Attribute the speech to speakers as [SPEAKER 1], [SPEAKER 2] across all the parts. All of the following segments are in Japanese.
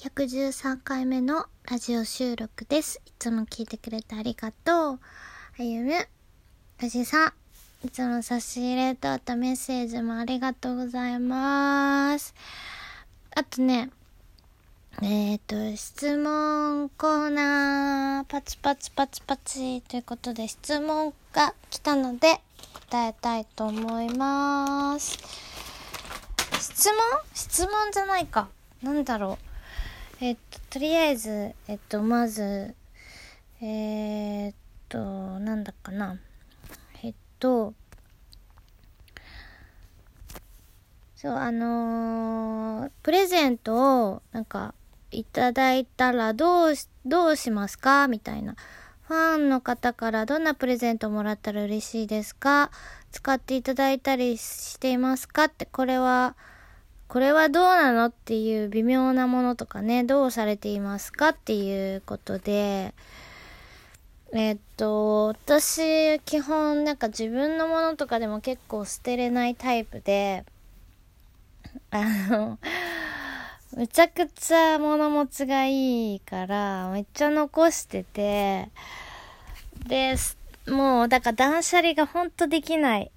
[SPEAKER 1] 113回目のラジオ収録です。いつも聞いてくれてありがとう。あゆむ、おじさん、いつも差し入れとあとメッセージもありがとうございます。あとね、えっ、ー、と、質問コーナー、パチパチパチパチということで質問が来たので答えたいと思います。質問？質問じゃないか。なんだろう。えっと、とりあえず、えっと、まず、えー、っと、なんだかな。えっと、そう、あのープレゼントを、なんか、いただいたらどうし、どうしますか？みたいな。ファンの方からどんなプレゼントもらったら嬉しいですか？使っていただいたりしていますか？って、これは、これはどうなのっていう微妙なものとかね、どうされていますかっていうことで、えっと、私、基本なんか自分のものとかでも結構捨てれないタイプで、あの、むちゃくちゃ物持ちがいいから、めっちゃ残してて、で、もう、だから断捨離がほんとできない。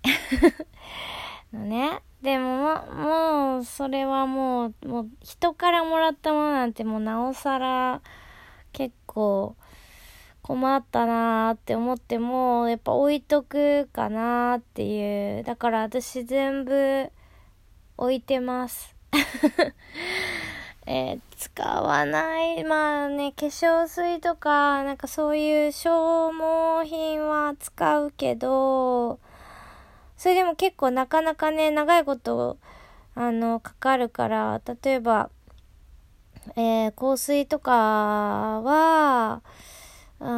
[SPEAKER 1] のね。でも、もう、それはもう、もう、人からもらったものなんてもうなおさら、結構、困ったなーって思っても、やっぱ置いとくかなーっていう。だから私全部置いてます。えー使わない。まあね、化粧水とか、なんかそういう消耗品は使うけど、それでも結構なかなかね、長いこと、あの、かかるから、例えば、えー香水とかは、うー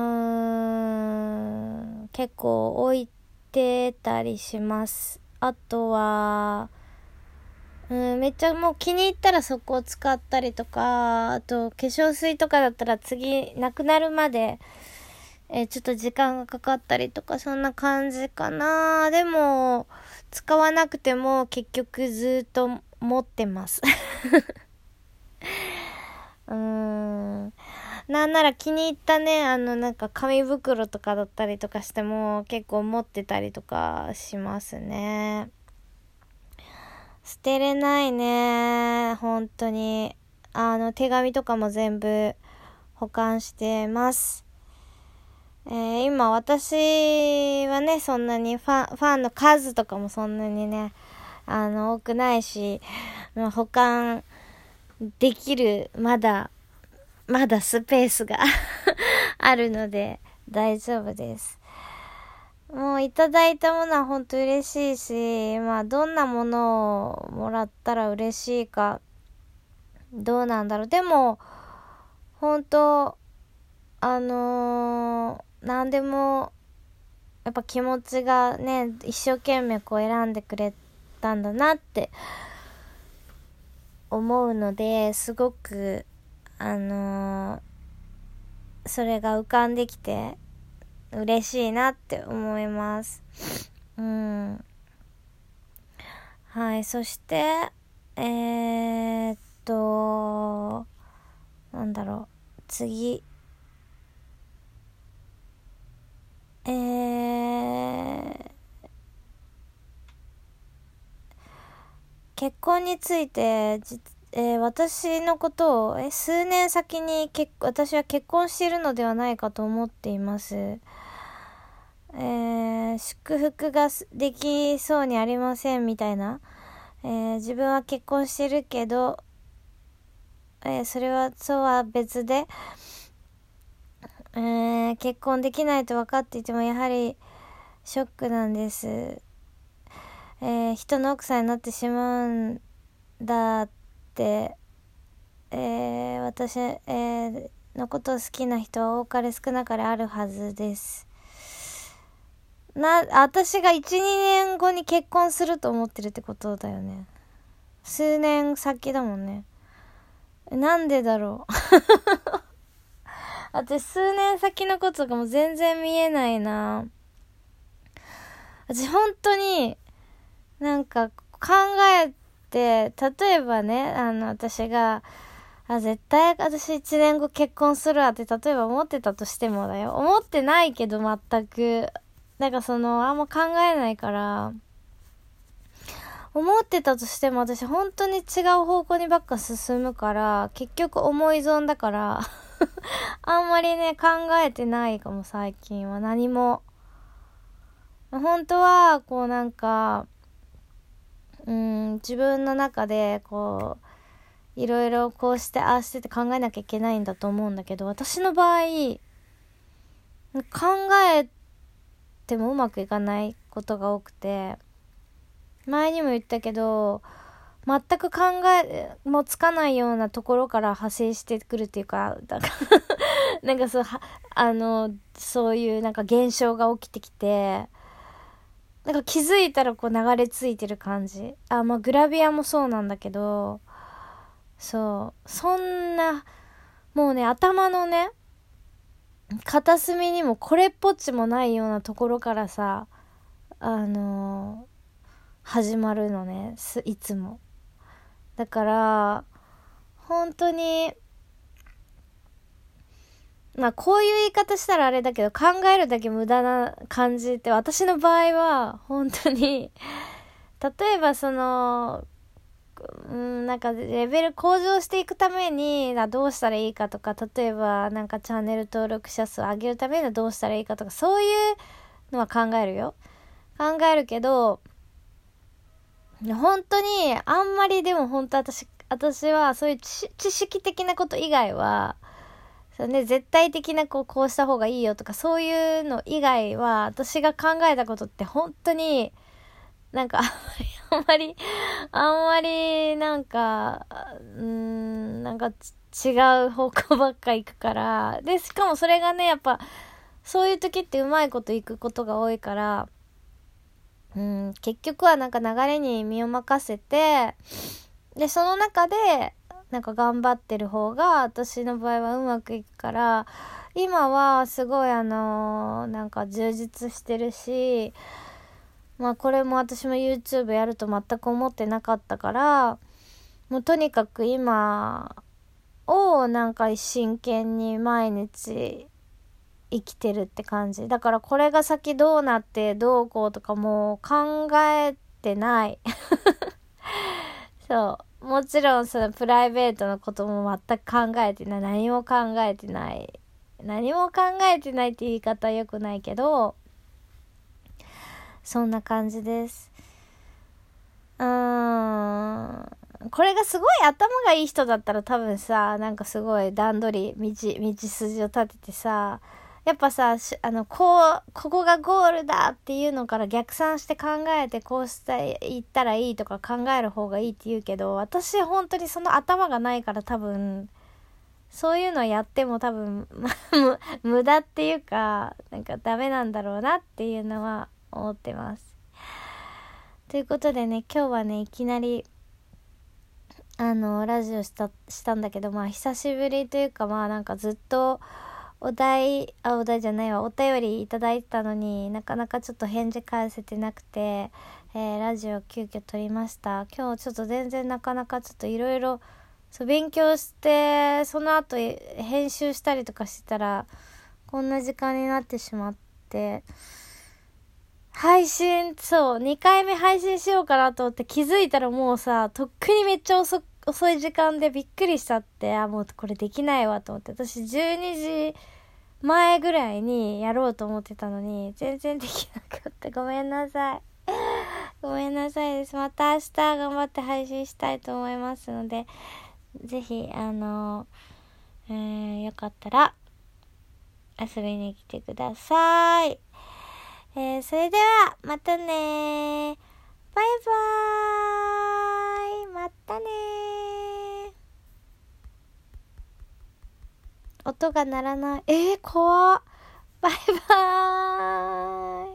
[SPEAKER 1] ん、結構置いてたりします。あとは、うん、めっちゃもう気に入ったらそこを使ったりとか、あと化粧水とかだったら次なくなるまで、えーちょっと時間がかかったりとか、そんな感じかな。でも、使わなくても結局ずっと持ってます。うーん。なんなら気に入ったね、あのなんか紙袋とかだったりとかしても結構持ってたりとかしますね。捨てれないね。本当に。あの、手紙とかも全部保管してます。えー今私はね、そんなにファン、ファンの数とかもそんなにね、あの、多くないし、まあ、保管できる、まだ、まだスペースが あるので大丈夫です。もういただいたものは本当嬉しいし、まあどんなものをもらったら嬉しいか、どうなんだろう。でも、本当あのー何でも、やっぱ気持ちがね、一生懸命こう選んでくれたんだなって思うので、すごく、あのーそれが浮かんできて、嬉しいなって思います。うん。はい、そして、えー、っと、なんだろう、次。えー、結婚について、じえー私のことを、え、数年先に結私は結婚しているのではないかと思っています。えー祝福ができそうにありませんみたいな。えー自分は結婚してるけど、えそれは、そうは別で、えー結婚できないと分かっていてもやはりショックなんです。えー人の奥さんになってしまうんだって、えー私、えーのことを好きな人は多かれ少なかれあるはずです。な、私が1、2年後に結婚すると思ってるってことだよね。数年先だもんね。なんでだろう。私数年先のことがも全然見えないな。私本当に、なんか考えて、例えばね、あの、私が、あ、絶対私1年後結婚するわって例えば思ってたとしてもだよ。思ってないけど全く。なんかその、あんま考えないから、思ってたとしても私本当に違う方向にばっか進むから、結局思い損だから あんまりね、考えてないかも最近は何も。本当は、こうなんか、うん、自分の中で、こう、いろいろこうして、ああしてって考えなきゃいけないんだと思うんだけど、私の場合、考えてもうまくいかないことが多くて、前にも言ったけど、全く考えもつかないようなところから派生してくるっていうか、だから なんかそう、あの、そういうなんか現象が起きてきて、なんか気づいたらこう流れ着いてる感じ。あ、まあグラビアもそうなんだけど、そう、そんな、もうね、頭のね、片隅にもこれっぽっちもないようなところからさ、あの始まるのねいつもだから本当にまあこういう言い方したらあれだけど考えるだけ無駄な感じって私の場合は本当に例えばそのうんなんかレベル向上していくためにどうしたらいいかとか例えばなんかチャンネル登録者数を上げるためにはどうしたらいいかとかそういうのは考えるよ。考えるけど本当に、あんまりでも本当私、私はそういう知識的なこと以外は、そうね、絶対的なこう、こうした方がいいよとか、そういうの以外は、私が考えたことって本当に、なんか、あんまり、あんまり、なんか、うん、なんか違う方向ばっか行くから、で、しかもそれがね、やっぱ、そういう時ってうまいこと行くことが多いから、うん、結局はなんか流れに身を任せて、で、その中で、なんか頑張ってる方が、私の場合はうまくいくから、今はすごいあのー、なんか充実してるし、まあこれも私も YouTube やると全く思ってなかったから、もうとにかく今をなんか真剣に毎日生きてるって感じ。だからこれが先どうなってどうこうとかもう考えてない。そう。もちろんそのプライベートのことも全く考えてない。何も考えてない。何も考えてないって言い方良くないけど、そんな感じです。うーん。これがすごい頭がいい人だったら多分さ、なんかすごい段取り、道、道筋を立ててさ、やっぱさ、あの、こう、ここがゴールだっていうのから逆算して考えてこうしていったらいいとか考える方がいいって言うけど、私本当にその頭がないから多分、そういうのやっても多分、無駄っていうか、なんかダメなんだろうなっていうのは思ってます。ということでね、今日はね、いきなり、あの、ラジオした、したんだけど、まあ久しぶりというか、まあなんかずっと、お題、あ、お題じゃないわ、お便りいただいたのになかなかちょっと返事返せてなくて、えー、ラジオ急遽撮りました。今日ちょっと全然なかなかちょっといろいろ、勉強して、その後編集したりとかしてたら、こんな時間になってしまって、配信、そう、2回目配信しようかなと思って気づいたらもうさ、とっくにめっちゃ遅遅い時間でびっくりしちゃって、あ、もうこれできないわと思って、私12時前ぐらいにやろうと思ってたのに、全然できなかった。ごめんなさい。ごめんなさいです。また明日頑張って配信したいと思いますので、ぜひ、あの、えー、よかったら、遊びに来てください。えー、それでは、またねバイバーイまたね音が鳴らない。えー、怖っ。バイバーイ。